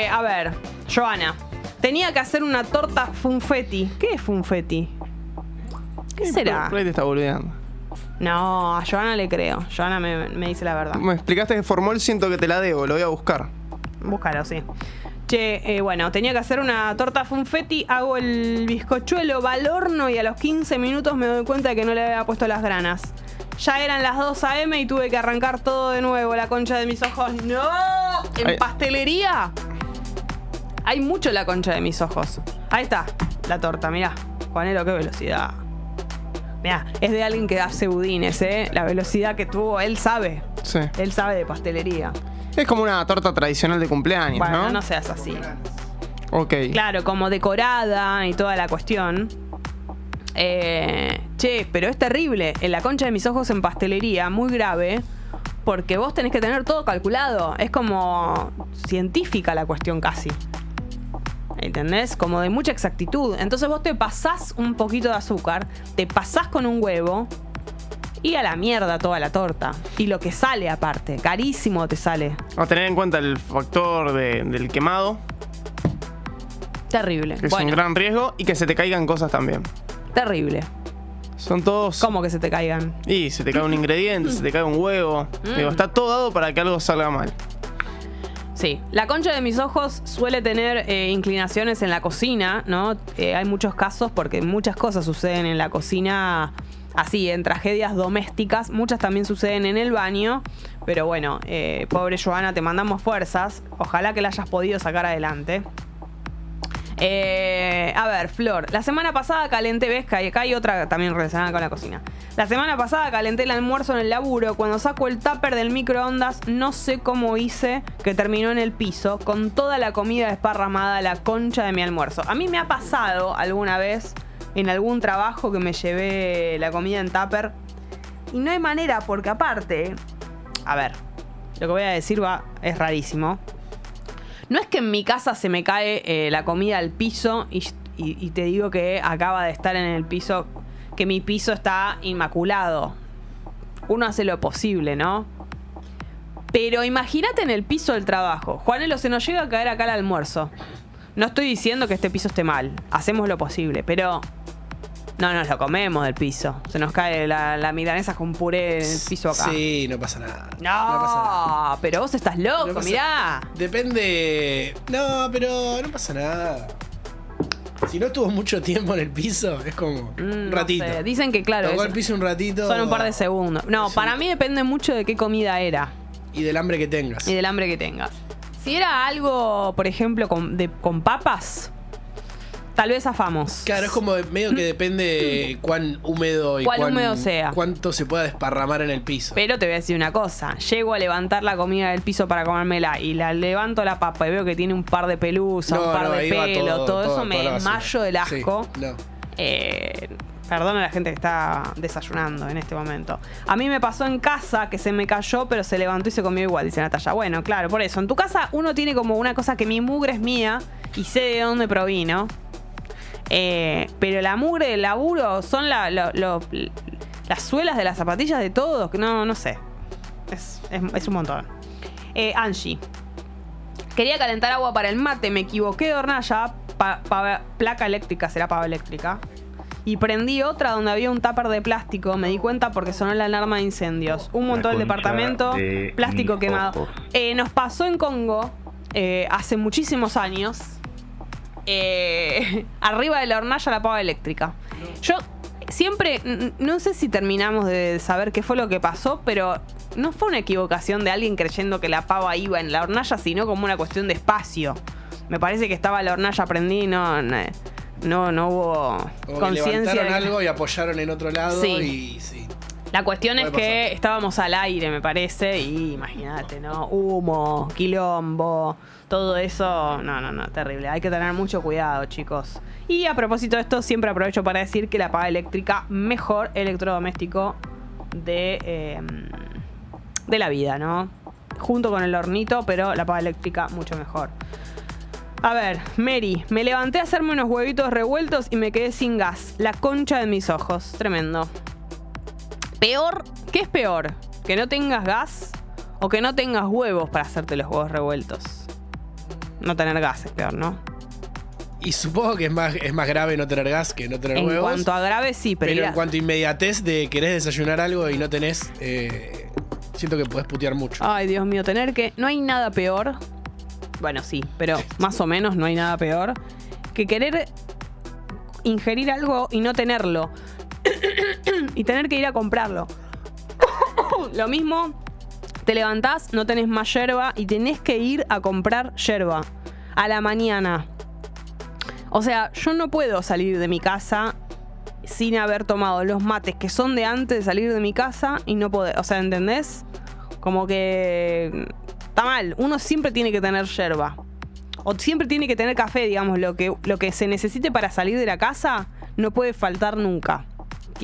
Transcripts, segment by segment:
Eh, a ver, Joana. Tenía que hacer una torta funfetti. ¿Qué es funfetti? ¿Qué será? Por ahí te está boludeando. No, a Joana le creo. Joana me, me dice la verdad. Me explicaste que formol, siento que te la debo, lo voy a buscar. Búscalo, sí. Che, eh, bueno, tenía que hacer una torta funfetti, hago el bizcochuelo, va al horno y a los 15 minutos me doy cuenta de que no le había puesto las granas. Ya eran las 2 a.m. y tuve que arrancar todo de nuevo, la concha de mis ojos. ¡No! ¿En Ay. pastelería? Hay mucho la concha de mis ojos. Ahí está, la torta, mirá. Juanelo, qué velocidad. Mirá, es de alguien que hace budines, ¿eh? La velocidad que tuvo, él sabe. Sí. Él sabe de pastelería. Es como una torta tradicional de cumpleaños, Bueno, ¿no? no seas así. Ok. Claro, como decorada y toda la cuestión. Eh, che, pero es terrible. En la concha de mis ojos en pastelería, muy grave. Porque vos tenés que tener todo calculado. Es como científica la cuestión casi. ¿Entendés? Como de mucha exactitud. Entonces vos te pasás un poquito de azúcar, te pasás con un huevo y a la mierda toda la torta. Y lo que sale aparte, carísimo te sale. A tener en cuenta el factor de- del quemado, Terrible. que es Bueno, un gran riesgo, y que se te caigan cosas también. terrible. Son todos. ¿Cómo que se te caigan? Y se te cae un ingrediente, se te cae un huevo. Mm. Digo, está todo dado para que algo salga mal. Sí, la concha de mis ojos suele tener eh, inclinaciones en la cocina, ¿no? Eh, hay muchos casos porque muchas cosas suceden en la cocina así, en tragedias domésticas. Muchas también suceden en el baño. Pero bueno, eh, pobre Joana, te mandamos fuerzas. Ojalá que la hayas podido sacar adelante. Eh, a ver, Flor, la semana pasada calenté, ves que acá hay otra también relacionada con la cocina. La semana pasada calenté el almuerzo en el laburo. Cuando saco el tupper del microondas, no sé cómo hice que terminó en el piso con toda la comida desparramada la concha de mi almuerzo. A mí me ha pasado alguna vez en algún trabajo que me llevé la comida en tupper y no hay manera porque aparte, a ver, lo que voy a decir va es rarísimo. No es que en mi casa se me cae eh, la comida al piso y, te digo que acaba de estar en el piso, que mi piso está inmaculado. Uno hace lo posible, ¿no? Pero imagínate en el piso del trabajo. Juanelo, se nos llega a caer acá el almuerzo. No estoy diciendo que este piso esté mal. Hacemos lo posible, pero no nos lo comemos del piso. Se nos cae la, la milanesa con puré en el piso acá. Sí, no pasa nada. No, pasa nada. pero vos estás loco, No pasa- mirá. Depende. No, pero no pasa nada. Si no estuvo mucho tiempo en el piso, es como Mm, un no ratito. sé. Dicen que, claro, Tocó el piso un ratito. son un par de segundos. No, Sí. para mí depende mucho de qué comida era Y del hambre que tengas. y del hambre que tengas. Si era algo, por ejemplo, con, de- con papas, tal vez afamos. Claro, es como medio que depende cuán húmedo y Cuán cuán- húmedo sea. cuánto se pueda desparramar en el piso. Pero te voy a decir una cosa, llego a levantar la comida del piso para comérmela y la levanto la papa y veo que tiene un par de pelusas, No, un par no, de pelo, todo, todo, eso todo, me desmayo del Sí, asco. no. Eh, perdón a la gente que está desayunando en este momento. A mí me pasó en casa que se me cayó, pero se levantó y se comió igual, dice Natalia. Bueno, claro, por eso. En tu casa uno tiene como una cosa que mi mugre es mía y sé de dónde provino. Eh, pero la mugre del laburo son la- lo- lo- las suelas de las zapatillas de todos. No, no sé. Es, es- es un montón. Eh, Angie. Quería calentar agua para el mate, me equivoqué de hornalla, pa- pa- placa eléctrica, será pava eléctrica. Y prendí otra donde había un tupper de plástico, me di cuenta porque sonó la alarma de incendios. Un montón del departamento, de plástico quemado. Eh, nos pasó en Congo eh, hace muchísimos años. Eh, arriba de la hornalla la pava eléctrica. Yo siempre, no sé si terminamos de saber qué fue lo que pasó, pero no fue una equivocación de alguien creyendo que la pava iba en la hornalla, sino como una cuestión de espacio. Me parece que estaba la hornalla prendida y no, no, no hubo conciencia. levantaron de- algo y apoyaron en otro lado Sí. y sí. La cuestión es que estábamos al aire, me parece, y imagínate, ¿no? Humo, quilombo, todo eso. No, no, no, terrible. Hay que tener mucho cuidado, chicos. Y a propósito de esto, siempre aprovecho para decir que la paga eléctrica, mejor electrodoméstico de, eh, de la vida, ¿no? Junto con el hornito, pero la paga eléctrica mucho mejor. A ver, Mary, me levanté a hacerme unos huevitos revueltos y me quedé sin gas. La concha de mis ojos. Tremendo. Peor, ¿qué es peor? ¿Que no tengas gas o que no tengas huevos para hacerte los huevos revueltos? no tener gas es peor, ¿no? Y supongo que es más, es más grave no tener gas que no tener En huevos. cuanto a grave, sí, pero, pero en cuanto a inmediatez de querés desayunar algo y no tenés, eh, siento que podés putear mucho. Ay, Dios mío, tener que. No hay nada peor. Bueno, sí, pero más o menos no hay nada peor que querer ingerir algo y no tenerlo. Y tener que ir a comprarlo. Lo mismo, te levantás, no tenés más yerba y tenés que ir a comprar yerba a la mañana. O sea, yo no puedo salir de mi casa sin haber tomado los mates que son de antes de salir de mi casa y no poder. O sea, ¿entendés? Como que está mal. Uno siempre tiene que tener yerba. O siempre tiene que tener café, digamos. Lo que, lo que se necesite para salir de la casa no puede faltar nunca.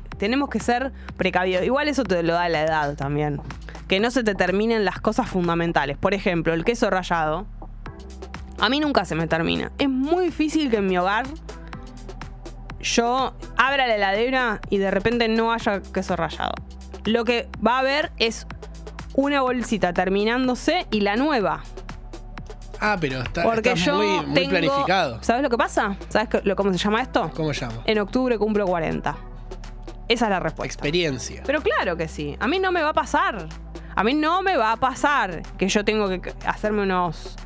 Tenemos que ser precavidos. Igual eso te lo da la edad también. Que no se te terminen las cosas fundamentales. Por ejemplo, el queso rallado. A mí nunca se me termina. Es muy difícil que en mi hogar yo abra la heladera y de repente no haya queso rallado. Lo que va a haber es una bolsita terminándose y la nueva. Ah, pero está, Porque está yo muy, muy tengo- planificado. ¿Sabes lo que pasa? ¿Sabes lo- cómo se llama esto? ¿Cómo llama? En octubre cumplo 40. Esa es la respuesta. Experiencia. Pero claro que sí. A mí no me va a pasar. A mí no me va a pasar que yo tengo que hacerme unos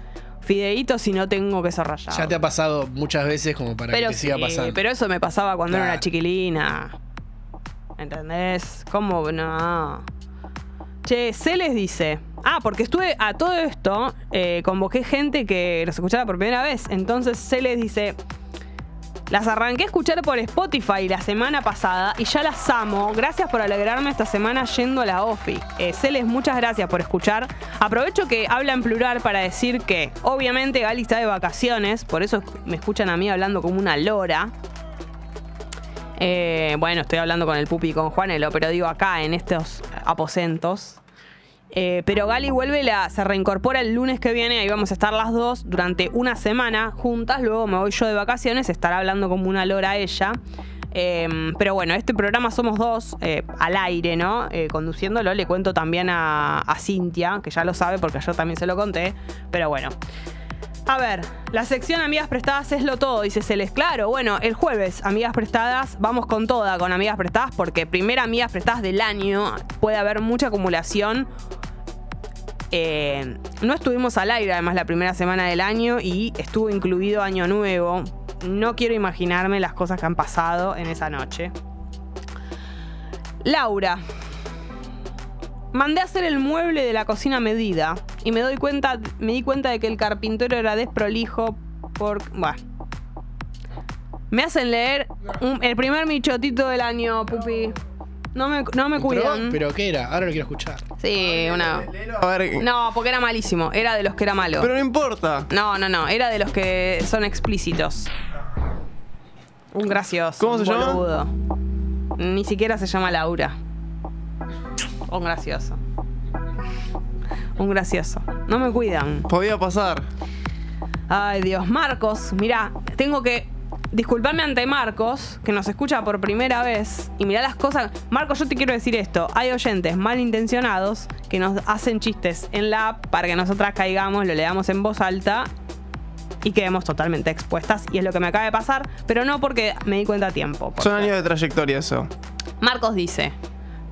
fideitos si no tengo queso rallado. Ya te ha pasado muchas veces como para pero que te siga pasando. pero eso me pasaba cuando era una chiquilina. ¿Entendés? ¿Cómo no? Che, se les dice. Ah, porque estuve a todo esto, eh, convoqué gente que los escuchaba por primera vez. Entonces se les dice. Las arranqué a escuchar por Spotify la semana pasada y ya las amo. Gracias por alegrarme esta semana yendo a la OFI. Eh, Celes, muchas gracias por escuchar. Aprovecho que habla en plural para decir que, obviamente, Gali está de vacaciones, por eso me escuchan a mí hablando como una lora. Eh, bueno, estoy hablando con el pupi y con Juanelo, pero digo acá, en estos aposentos. Eh, pero Gali vuelve, la, se reincorpora el lunes que viene, ahí vamos a estar las dos durante una semana juntas, luego me voy yo de vacaciones, estará hablando como una lora ella. Eh, pero bueno, este programa somos dos eh, al aire, ¿no? Eh, conduciéndolo le cuento también a, a Cintia, que ya lo sabe porque yo también se lo conté, pero bueno. A ver, la sección Amigas Prestadas es lo todo, dice Celes. Claro, bueno, el jueves, Amigas Prestadas, vamos con toda con Amigas Prestadas, porque primera Amigas Prestadas del año, puede haber mucha acumulación. Eh, no estuvimos al aire, además, la primera semana del año y estuvo incluido Año Nuevo. No quiero imaginarme las cosas que han pasado en esa noche. Laura, Mandé a hacer el mueble de la cocina medida y me doy cuenta, me di cuenta de que el carpintero era desprolijo por, bueno. Me hacen leer un- el primer michotito del año, pupi. No me, no me Pero, cuidan. pero ¿qué era? Ahora lo quiero escuchar. Sí, una. A ver, No, porque era malísimo. Era de los que era malo. pero no importa. No, no, no. Era de los que son explícitos. Un gracioso. ¿Cómo un se llama? boludo. Ni siquiera se llama Laura. Un gracioso. Un gracioso. No me cuidan. Podía pasar. Ay, Dios. Marcos, mirá, tengo que disculparme ante Marcos, que nos escucha por primera vez. Y mirá las cosas. Marcos, yo te quiero decir esto. Hay oyentes malintencionados que nos hacen chistes en la app para que nosotras caigamos, lo leamos en voz alta y quedemos totalmente expuestas. Y es lo que me acaba de pasar, pero no porque me di cuenta a tiempo. Son años de trayectoria eso. Marcos dice.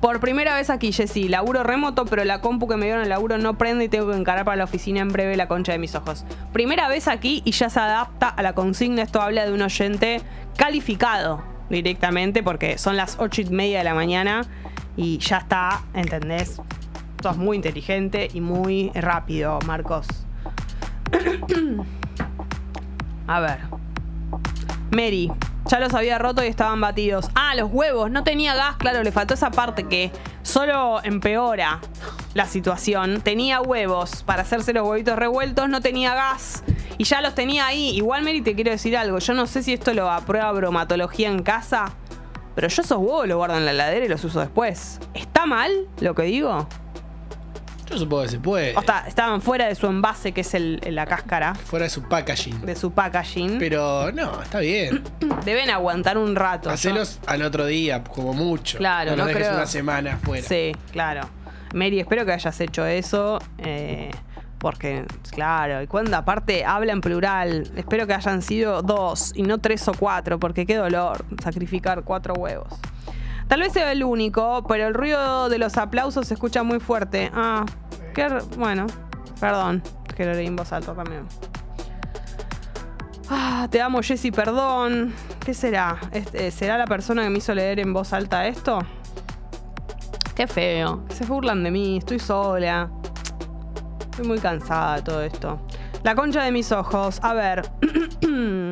Por primera vez aquí, Jessy, laburo remoto, pero la compu que me dieron el laburo no prende y tengo que encarar para la oficina en breve la concha de mis ojos. Primera vez aquí y ya se adapta a la consigna. Esto habla de un oyente calificado directamente porque son las ocho y media de la mañana y ya está, ¿entendés? Sos muy inteligente y muy rápido, Marcos. A ver. Mary, ya los había roto y estaban batidos. Ah, los huevos, no tenía gas, claro, le faltó esa parte que solo empeora la situación. Tenía huevos para hacerse los huevitos revueltos, no tenía gas y ya los tenía ahí. Igual, Mary, te quiero decir algo. Yo no sé si esto lo aprueba bromatología en casa, pero yo esos huevos los guardo en la heladera y los uso después. ¿Está mal lo que digo? Yo supongo que se puede. O sea, estaban fuera de su envase, que es el- la cáscara, Fuera de su packaging. de su packaging. Pero no, está bien. Deben aguantar un rato. Hacelos al otro día, como mucho. Claro, no, no dejes creo. una semana afuera. Sí, claro. Mary, espero que hayas hecho eso. eh, Porque, claro, y cuando aparte habla en plural, espero que hayan sido dos y no tres o cuatro, porque qué dolor sacrificar cuatro huevos. Tal vez sea el único, pero el ruido de los aplausos se escucha muy fuerte. Ah, Bueno, perdón, que lo leí en voz alta también. Ah, te amo, Jessy, perdón. ¿Qué será? Este, ¿Será la persona que me hizo leer en voz alta esto? Qué feo. Se burlan de mí, estoy sola. Estoy muy cansada de todo esto. La concha de mis ojos. A ver.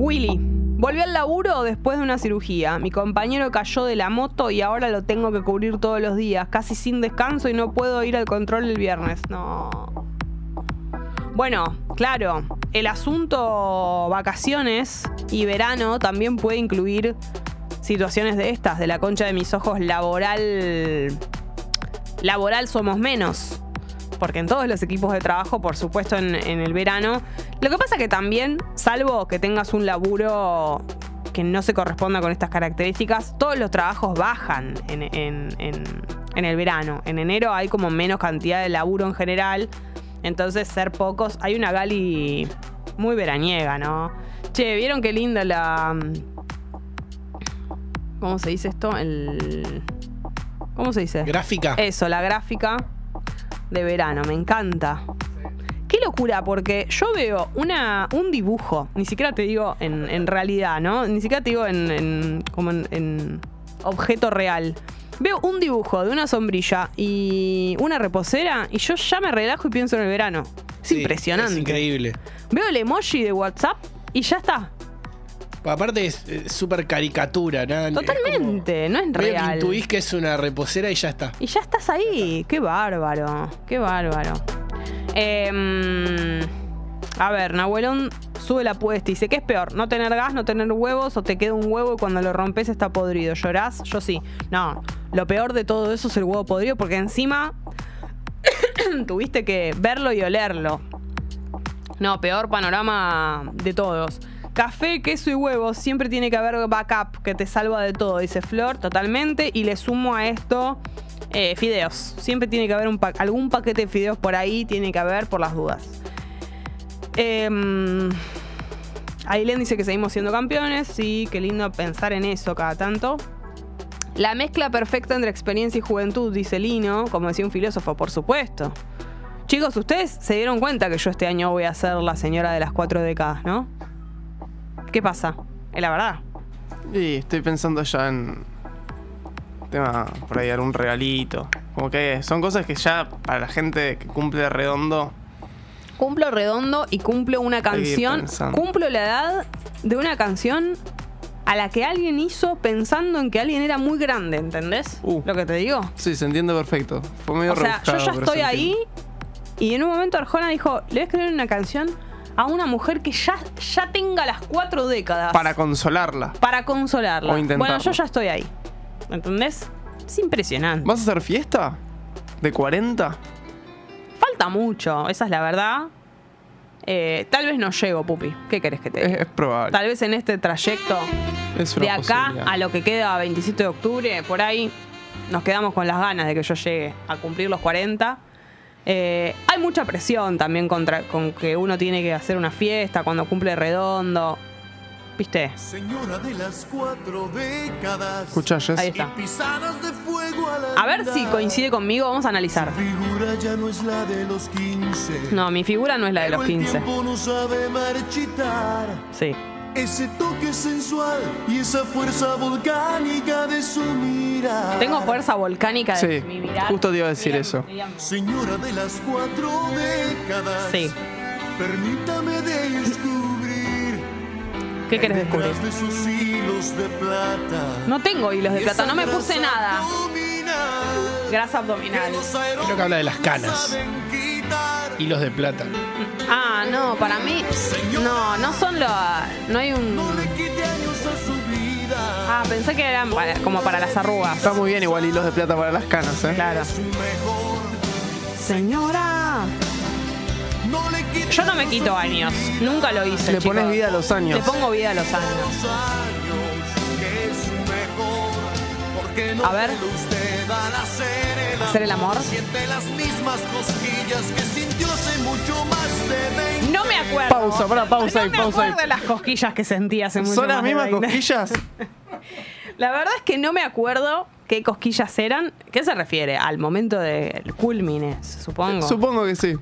Willy. Volví al laburo después de una cirugía. Mi compañero cayó de la moto y ahora lo tengo que cubrir todos los días, casi sin descanso y no puedo ir al control el viernes. No. Bueno, claro, el asunto vacaciones y verano también puede incluir situaciones de estas, de la concha de mis ojos laboral. Laboral somos menos. Porque en todos los equipos de trabajo, por supuesto, en, en el verano. Lo que pasa que también, salvo que tengas un laburo que no se corresponda con estas características, todos los trabajos bajan en, en- en- en el verano. En enero hay como menos cantidad de laburo en general. Entonces, ser pocos. Hay una gali muy veraniega, ¿no? Che, ¿vieron qué linda la. ¿Cómo se dice esto? El. ¿Cómo se dice? Gráfica. Eso, la gráfica de verano, me encanta. Qué locura, porque yo veo una, un dibujo, ni siquiera te digo en, en realidad, ¿no? Ni siquiera te digo en, en- como en, en objeto real. Veo un dibujo de una sombrilla y una reposera y yo ya me relajo y pienso en el verano. Es Sí, impresionante. Es increíble. Veo el emoji de WhatsApp y ya está. Aparte es eh, súper caricatura, ¿no? Es como- Totalmente, no es medio que real. intuís que es una reposera y ya está. Y ya estás ahí. Qué bárbaro. Qué bárbaro. Em, a ver, Nahuelón sube la apuesta y dice: ¿Qué es peor? ¿No tener gas, no tener huevos o te queda un huevo y cuando lo rompes está podrido? ¿Llorás? Yo sí. No, lo peor de todo eso es el huevo podrido porque encima tuviste que verlo y olerlo. No, peor panorama de todos. Café, queso y huevos, siempre tiene que haber backup que te salva de todo, dice Flor, totalmente. Y le sumo a esto eh, fideos. Siempre tiene que haber algún paquete de fideos por ahí, tiene que haber por las dudas. Eh, Ailén dice que seguimos siendo campeones. Sí, qué lindo pensar en eso cada tanto. La mezcla perfecta entre experiencia y juventud, dice Lino, como decía un filósofo, por supuesto. Chicos, ustedes se dieron cuenta que yo este año voy a ser la señora de las cuatro décadas, ¿no? ¿Qué pasa? Es la verdad. Y estoy pensando ya en. Tema por ahí, algún regalito. Como que son cosas que ya para la gente que cumple redondo. Cumplo redondo y cumplo una canción. Cumplo la edad de una canción a la que alguien hizo pensando en que alguien era muy grande, ¿entendés? Uh. Lo que te digo. Sí, se entiende perfecto. Fue medio O sea, yo ya estoy ahí y en un momento Arjona dijo, le voy a escribir una canción a una mujer que ya, ya tenga las cuatro décadas. Para consolarla. para consolarla. O. Bueno, yo ya estoy ahí. ¿Entendés? Es impresionante. ¿Vas a hacer fiesta? ¿De 40? Falta mucho, esa es la verdad. Eh, tal vez no llego, Pupi. ¿Qué querés que te diga? Es, es probable. Tal vez en este trayecto Es de acá a lo que queda 27 de octubre, por ahí nos quedamos con las ganas de que yo llegue a cumplir los 40. Eh, hay mucha presión también contra, con que uno tiene que hacer una fiesta cuando cumple redondo. ¿Viste? Señora de las cuatro décadas. Escucha, Jess. Ahí está. A A ver si coincide conmigo, vamos a analizar. Figura ya no es la de los 15. No, mi figura no es la de los el 15. tiempo no sabe marchitar. Sí. Ese toque sensual y esa fuerza volcánica de su mirada. Tengo fuerza volcánica de Sí, mi mirar. justo te iba a decir eso. Señora de las cuatro décadas. Sí. Permítame descubrir. ¿Qué querés descubrir? De sus hilos de plata. No tengo hilos de plata, no me puse nada. abdominal Grasa abdominal. Creo que habla de las canas. Hilos de plata. Ah, no, para mí. No, no son los. No hay un. No le quite años a su vida. Ah, pensé que eran para- como para las arrugas. Está muy bien igual hilos de plata para las canas, ¿eh? Claro. Señora. No le quite Yo no me quito años. Nunca lo hice. Le pones chicos. vida a los Le años. pongo vida a los años. A ver. hacer el ¿Hacer el amor? Siente las mismas cosquillas que sintió hace mucho más de 20. No me acuerdo. Pausa, pará, pausa no ahí, me pausa ahí. acuerdo de las cosquillas que sentí hace mucho ¿Son las mismas 20. cosquillas? La verdad es que no me acuerdo qué cosquillas eran. ¿Qué se refiere? Al momento del culmine, supongo. Supongo que sí.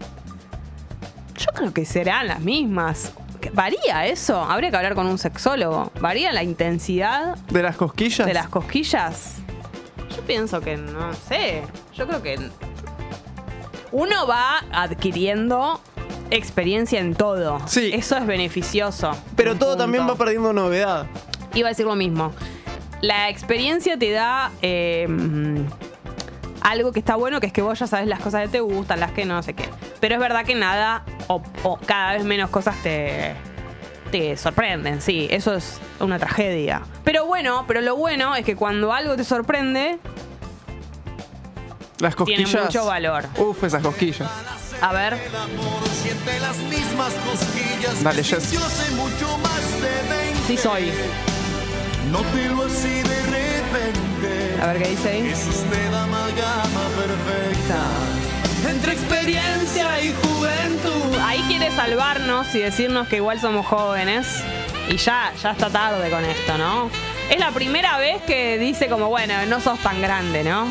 Yo creo que serán las mismas. ¿Qué- ¿Varía eso? Habría que hablar con un sexólogo. ¿Varía la intensidad ¿De las cosquillas? de las cosquillas? Yo pienso que no sé. Yo creo que uno va adquiriendo experiencia en todo. Sí. Eso es beneficioso. Pero todo también va perdiendo novedad. Iba a decir lo mismo. La experiencia te da eh, algo que está bueno, que es que vos ya sabes las cosas que te gustan, las que no sé qué. Pero es verdad que nada o, o cada vez menos cosas te, te sorprenden, sí. Eso es una tragedia. Pero bueno, pero lo bueno es que cuando algo te sorprende, Las Tiene cosquillas. mucho valor. Uf, esas cosquillas. a ver, Dale, Jess. sintió hace mucho más de 20. sí soy. Nótelo así de repente. A ver qué dice ahí. Entre experiencia y juventud. Ahí quiere salvarnos y decirnos que igual somos jóvenes. Y ya, ya está tarde con esto, ¿no? Es la primera vez que dice como, bueno, no sos tan grande, ¿no?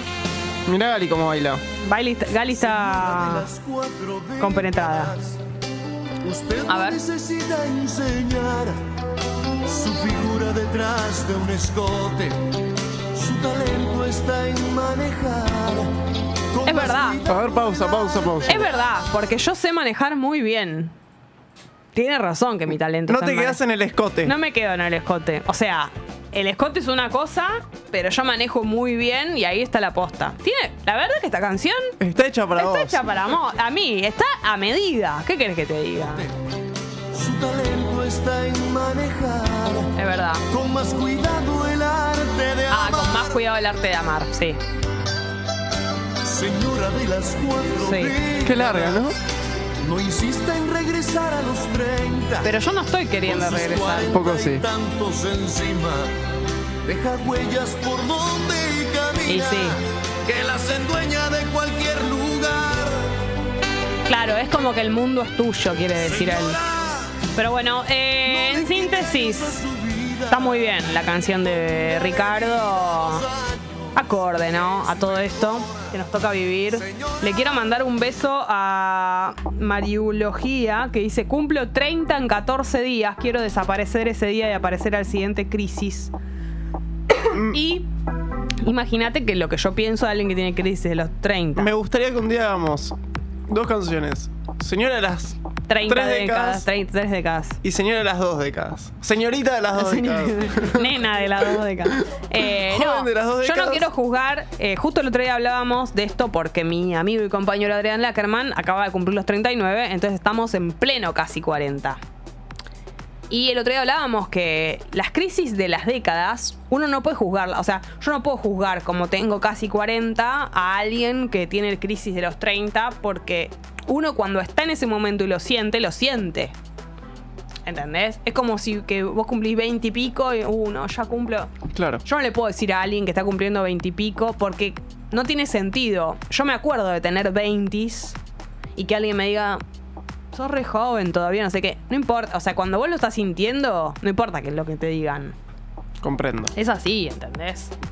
Mirá Gali cómo baila. Bailey- Gali está compenetrada. Usted A ver. necesita enseñar su figura detrás de un escote. Su talento está en manejar. Es verdad. A ver, pausa, pausa, pausa. Es verdad, porque yo sé manejar muy bien. Tiene razón que mi talento No está te quedas en el escote. No me quedo en el escote. O sea, el escote es una cosa, pero yo manejo muy bien y ahí está la posta. Tiene, la verdad que esta canción Está hecha para está vos. hecha para mo- a mí, está a medida. ¿Qué querés que te diga? Su talento está en manejar. Es verdad. Con más cuidado el arte cuidado el arte de amar, sí. Señora de las cuatro Sí. Qué larga, ¿no? No insista en regresar a los 30. Pero yo no estoy queriendo regresar. cuarenta Poco sí. tantos encima. Deja huellas por donde camina. Y sí. Que las endueña de cualquier lugar. Claro, es como que el mundo es tuyo, quiere decir él. Pero bueno, eh, en síntesis. Está muy bien la canción de Ricardo. Acorde, ¿no? A todo esto que nos toca vivir. Le quiero mandar un beso a Mariología, que dice, cumplo 30 en 14 días, quiero desaparecer ese día y aparecer al siguiente crisis. y imagínate que lo que yo pienso de alguien que tiene crisis de los 30. Me gustaría que un día hagamos dos canciones. Señora de las 30 tres décadas, décadas 33 décadas. y señora de las dos décadas. Señorita de las dos décadas. Nena de las dos décadas. Eh, Joven no, de las dos Yo no décadas. quiero juzgar. eh, justo el otro día hablábamos de esto porque mi amigo y compañero Adrián Lackerman acaba de cumplir los 39, entonces estamos en pleno casi 40. Y el otro día hablábamos que las crisis de las décadas, uno no puede juzgarla. O sea, yo no puedo juzgar como tengo casi 40 a alguien que tiene crisis de los 30 porque uno cuando está en ese momento y lo siente, lo siente. ¿Entendés? Es como si que vos cumplís 20 y pico y, uh, no, ya cumplo. Claro. Yo no le puedo decir a alguien que está cumpliendo 20 y pico porque no tiene sentido. Yo me acuerdo de tener 20 y que alguien me diga, sos re joven todavía, no sé qué. No importa, o sea, cuando vos lo estás sintiendo, no importa qué es lo que te digan. Comprendo. Es así, ¿entendés?